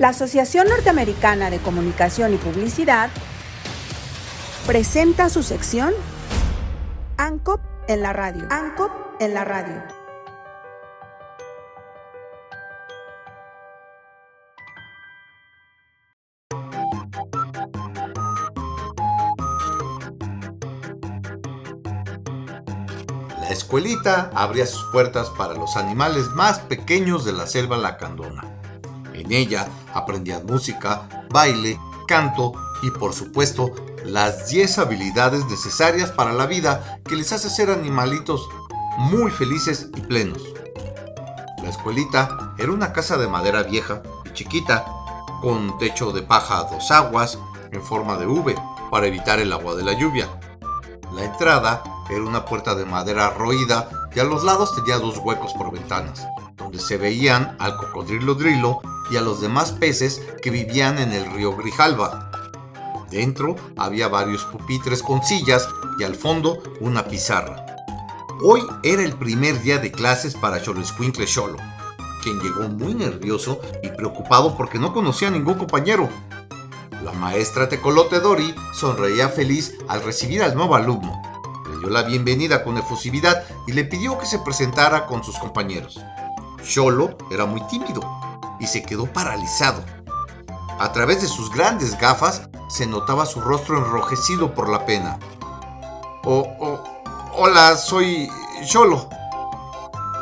La Asociación Norteamericana de Comunicación y Publicidad presenta su sección ANCOP en la radio. ANCOP en la radio. La escuelita abría sus puertas para los animales más pequeños de la selva lacandona. En ella aprendían música, baile, canto y por supuesto las 10 habilidades necesarias para la vida que les hace ser animalitos muy felices y plenos. La escuelita era una casa de madera vieja y chiquita, con techo de paja a dos aguas en forma de V para evitar el agua de la lluvia. La entrada era una puerta de madera roída y a los lados tenía dos huecos por ventanas, donde se veían al cocodrilo drilo y a los demás peces que vivían en el río Grijalba. Dentro había varios pupitres con sillas y al fondo una pizarra. Hoy era el primer día de clases para Xoloscuincle Xolo, quien llegó muy nervioso y preocupado porque no conocía a ningún compañero. La maestra Tecolote Dori sonreía feliz al recibir al nuevo alumno. Le dio la bienvenida con efusividad y le pidió que se presentara con sus compañeros. Xolo era muy tímido y se quedó paralizado. A través de sus grandes gafas se notaba su rostro enrojecido por la pena. Oh, oh, hola, soy Xolo.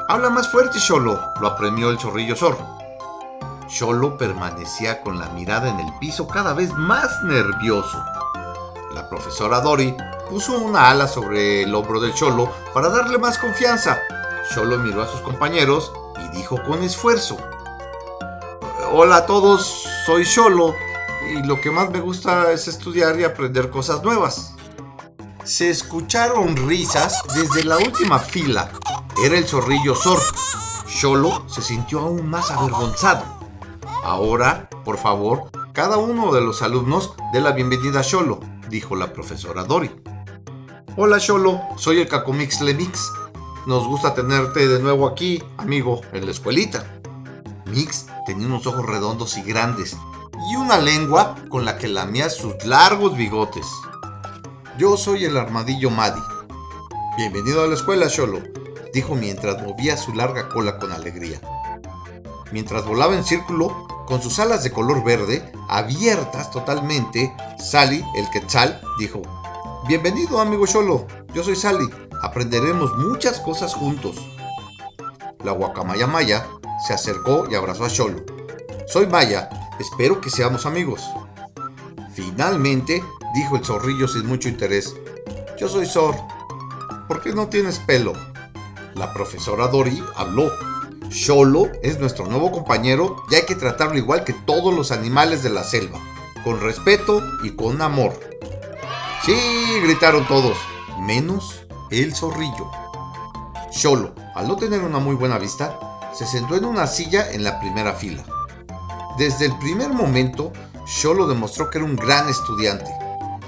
Habla más fuerte, Xolo, lo apremió el zorrillo zorro. Xolo permanecía con la mirada en el piso cada vez más nervioso. La profesora Dori puso una ala sobre el hombro del Xolo para darle más confianza. Xolo miró a sus compañeros y dijo con esfuerzo. Hola a todos, soy Xolo y lo que más me gusta es estudiar y aprender cosas nuevas. Se escucharon risas desde la última fila. Era el zorrillo Zor. Xolo se sintió aún más avergonzado. Ahora, por favor, cada uno de los alumnos dé la bienvenida a Xolo, dijo la profesora Dori. Hola Xolo, soy el Cacomix Lemix. Nos gusta tenerte de nuevo aquí, amigo, en la escuelita. Mix tenía unos ojos redondos y grandes y una lengua con la que lamía sus largos bigotes. Yo soy el armadillo Maddy. Bienvenido a la escuela, Xolo, dijo mientras movía su larga cola con alegría. Mientras volaba en círculo, con sus alas de color verde, abiertas totalmente, Sally, el quetzal, dijo, Bienvenido, amigo Xolo, yo soy Sally, aprenderemos muchas cosas juntos. La guacamaya Maya se acercó y abrazó a Xolo. Soy Maya, espero que seamos amigos. Finalmente, dijo el zorrillo sin mucho interés, yo soy Zor. ¿Por qué no tienes pelo? La profesora Dori habló. Xolo es nuestro nuevo compañero y hay que tratarlo igual que todos los animales de la selva, con respeto y con amor. Sí, gritaron todos, menos el zorrillo. Xolo, al no tener una muy buena vista, se sentó en una silla en la primera fila. Desde el primer momento, Xolo demostró que era un gran estudiante,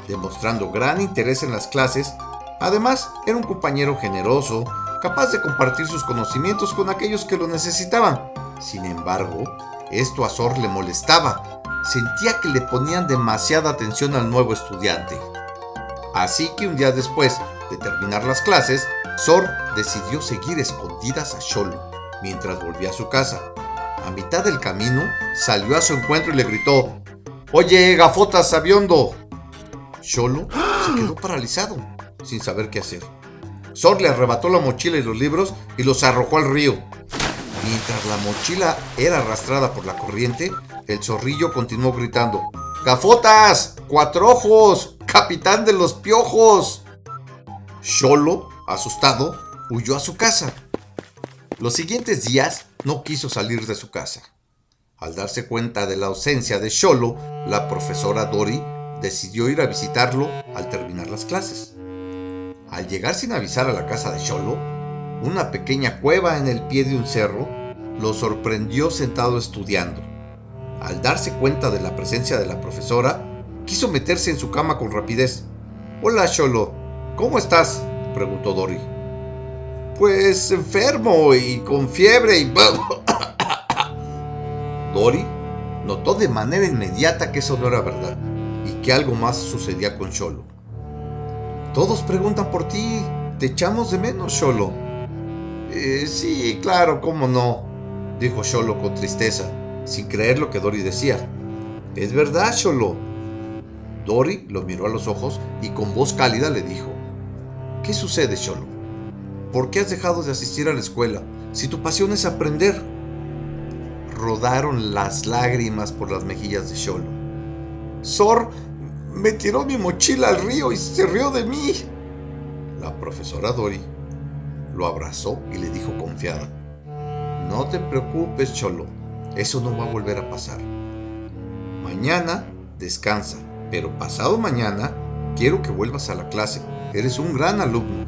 demostrando gran interés en las clases. Además, era un compañero generoso, capaz de compartir sus conocimientos con aquellos que lo necesitaban. Sin embargo, esto a Zor le molestaba. Sentía que le ponían demasiada atención al nuevo estudiante. Así que un día después de terminar las clases, Zor decidió seguir escondidas a Xolo mientras volvía a su casa. A mitad del camino, salió a su encuentro y le gritó: Oye, gafotas sabiondo. Xolo se quedó paralizado, sin saber qué hacer. Zor le arrebató la mochila y los libros y los arrojó al río. Mientras la mochila era arrastrada por la corriente, el zorrillo continuó gritando: ¡Gafotas! ¡Cuatro ojos! ¡Capitán de los piojos! Xolo, asustado, huyó a su casa. Los siguientes días no quiso salir de su casa. Al darse cuenta de la ausencia de Xolo, la profesora Dori decidió ir a visitarlo al terminar las clases. Al llegar sin avisar a la casa de Xolo, una pequeña cueva en el pie de un cerro lo sorprendió sentado estudiando. Al darse cuenta de la presencia de la profesora, quiso meterse en su cama con rapidez. Hola, Xolo, ¿cómo estás? preguntó Dori. Pues enfermo y con fiebre y... Dori notó de manera inmediata que eso no era verdad y que algo más sucedía con Cholo. Todos preguntan por ti, te echamos de menos, Cholo. Eh, sí, claro, cómo no, dijo Cholo con tristeza, sin creer lo que Dory decía. Es verdad, Cholo. Dory lo miró a los ojos y con voz cálida le dijo, ¿Qué sucede, Cholo? ¿Por qué has dejado de asistir a la escuela si tu pasión es aprender? Rodaron las lágrimas por las mejillas de Cholo. Sor me tiró mi mochila al río y se rió de mí. La profesora Dory lo abrazó y le dijo confiada, no te preocupes, Cholo, eso no va a volver a pasar. Mañana descansa, pero pasado mañana quiero que vuelvas a la clase. Eres un gran alumno.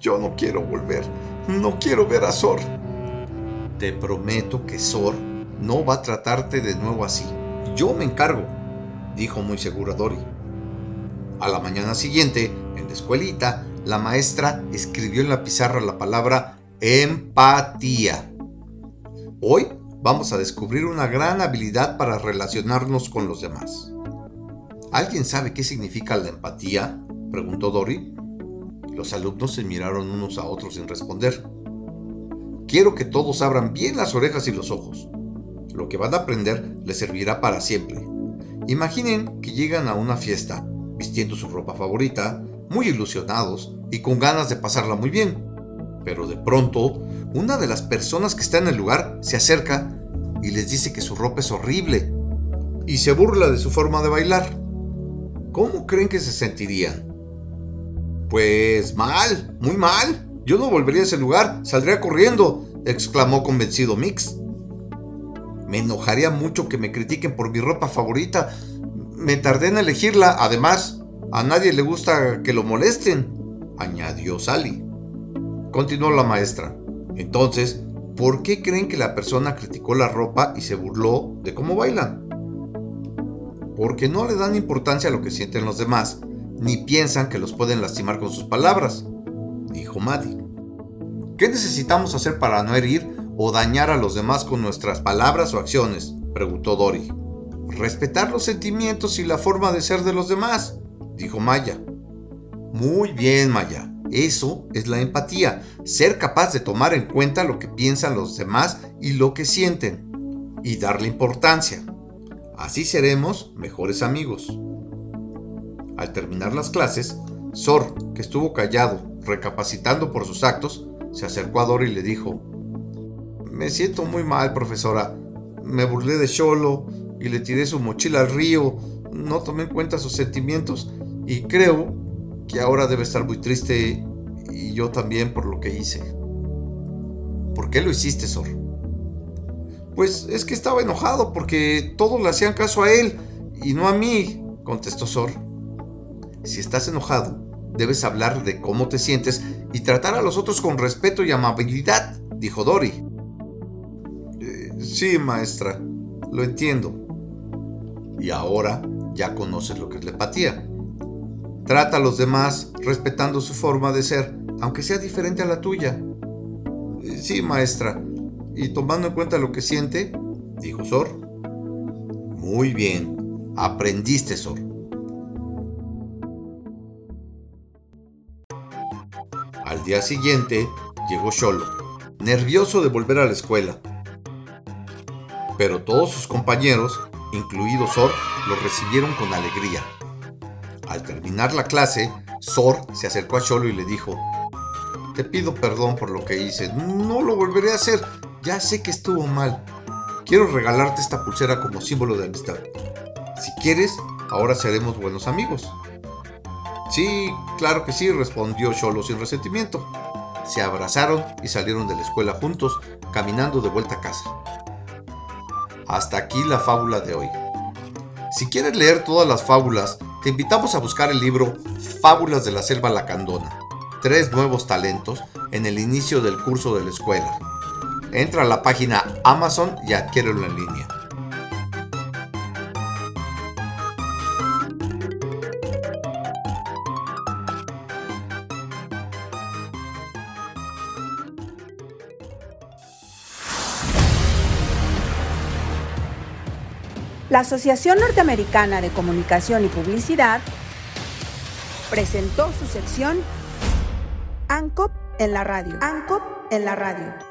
Yo no quiero volver, no quiero ver a Sor. Te prometo que Sor no va a tratarte de nuevo así. Yo me encargo, dijo muy segura Dory. A la mañana siguiente, en la escuelita, la maestra escribió en la pizarra la palabra empatía. Hoy vamos a descubrir una gran habilidad para relacionarnos con los demás. ¿Alguien sabe qué significa la empatía? preguntó Dory. Los alumnos se miraron unos a otros sin responder. Quiero que todos abran bien las orejas y los ojos. Lo que van a aprender les servirá para siempre. Imaginen que llegan a una fiesta, vistiendo su ropa favorita, muy ilusionados y con ganas de pasarla muy bien. Pero de pronto, una de las personas que está en el lugar se acerca y les dice que su ropa es horrible y se burla de su forma de bailar. ¿Cómo creen que se sentirían? Pues mal, muy mal. Yo no volvería a ese lugar, saldría corriendo, exclamó convencido Mix. Me enojaría mucho que me critiquen por mi ropa favorita. Me tardé en elegirla, además, a nadie le gusta que lo molesten, añadió Sally. Continuó la maestra. Entonces, ¿por qué creen que la persona criticó la ropa y se burló de cómo bailan? Porque no le dan importancia a lo que sienten los demás, ni piensan que los pueden lastimar con sus palabras, dijo Maddie. ¿Qué necesitamos hacer para no herir o dañar a los demás con nuestras palabras o acciones? preguntó Dory. Respetar los sentimientos y la forma de ser de los demás, dijo Maya. Muy bien, Maya. Eso es la empatía, ser capaz de tomar en cuenta lo que piensan los demás y lo que sienten, y darle importancia. Así seremos mejores amigos. Al terminar las clases, Sor, que estuvo callado, recapacitando por sus actos, se acercó a Dory y le dijo, Me siento muy mal, profesora. Me burlé de Cholo y le tiré su mochila al río. No tomé en cuenta sus sentimientos y creo que ahora debe estar muy triste y yo también por lo que hice. ¿Por qué lo hiciste, Sor? Pues es que estaba enojado porque todos le hacían caso a él y no a mí, contestó Sor. Si estás enojado, debes hablar de cómo te sientes y tratar a los otros con respeto y amabilidad, dijo Dory. Eh, sí, maestra, lo entiendo. Y ahora ya conoces lo que es la empatía. Trata a los demás respetando su forma de ser, aunque sea diferente a la tuya. Eh, sí, maestra. Y tomando en cuenta lo que siente, dijo Sor. Muy bien. Aprendiste, Sor. Al día siguiente llegó Sholo, nervioso de volver a la escuela. Pero todos sus compañeros, incluido Sor, lo recibieron con alegría. Al terminar la clase, Sor se acercó a Cholo y le dijo, Te pido perdón por lo que hice, no lo volveré a hacer, ya sé que estuvo mal. Quiero regalarte esta pulsera como símbolo de amistad. Si quieres, ahora seremos buenos amigos. Sí, claro que sí, respondió Cholo sin resentimiento. Se abrazaron y salieron de la escuela juntos, caminando de vuelta a casa. Hasta aquí la fábula de hoy. Si quieres leer todas las fábulas, te invitamos a buscar el libro Fábulas de la Selva Lacandona, tres nuevos talentos en el inicio del curso de la escuela. Entra a la página Amazon y adquiérelo en línea. La Asociación Norteamericana de Comunicación y Publicidad presentó su sección ANCOP en la radio. ANCOP en la radio.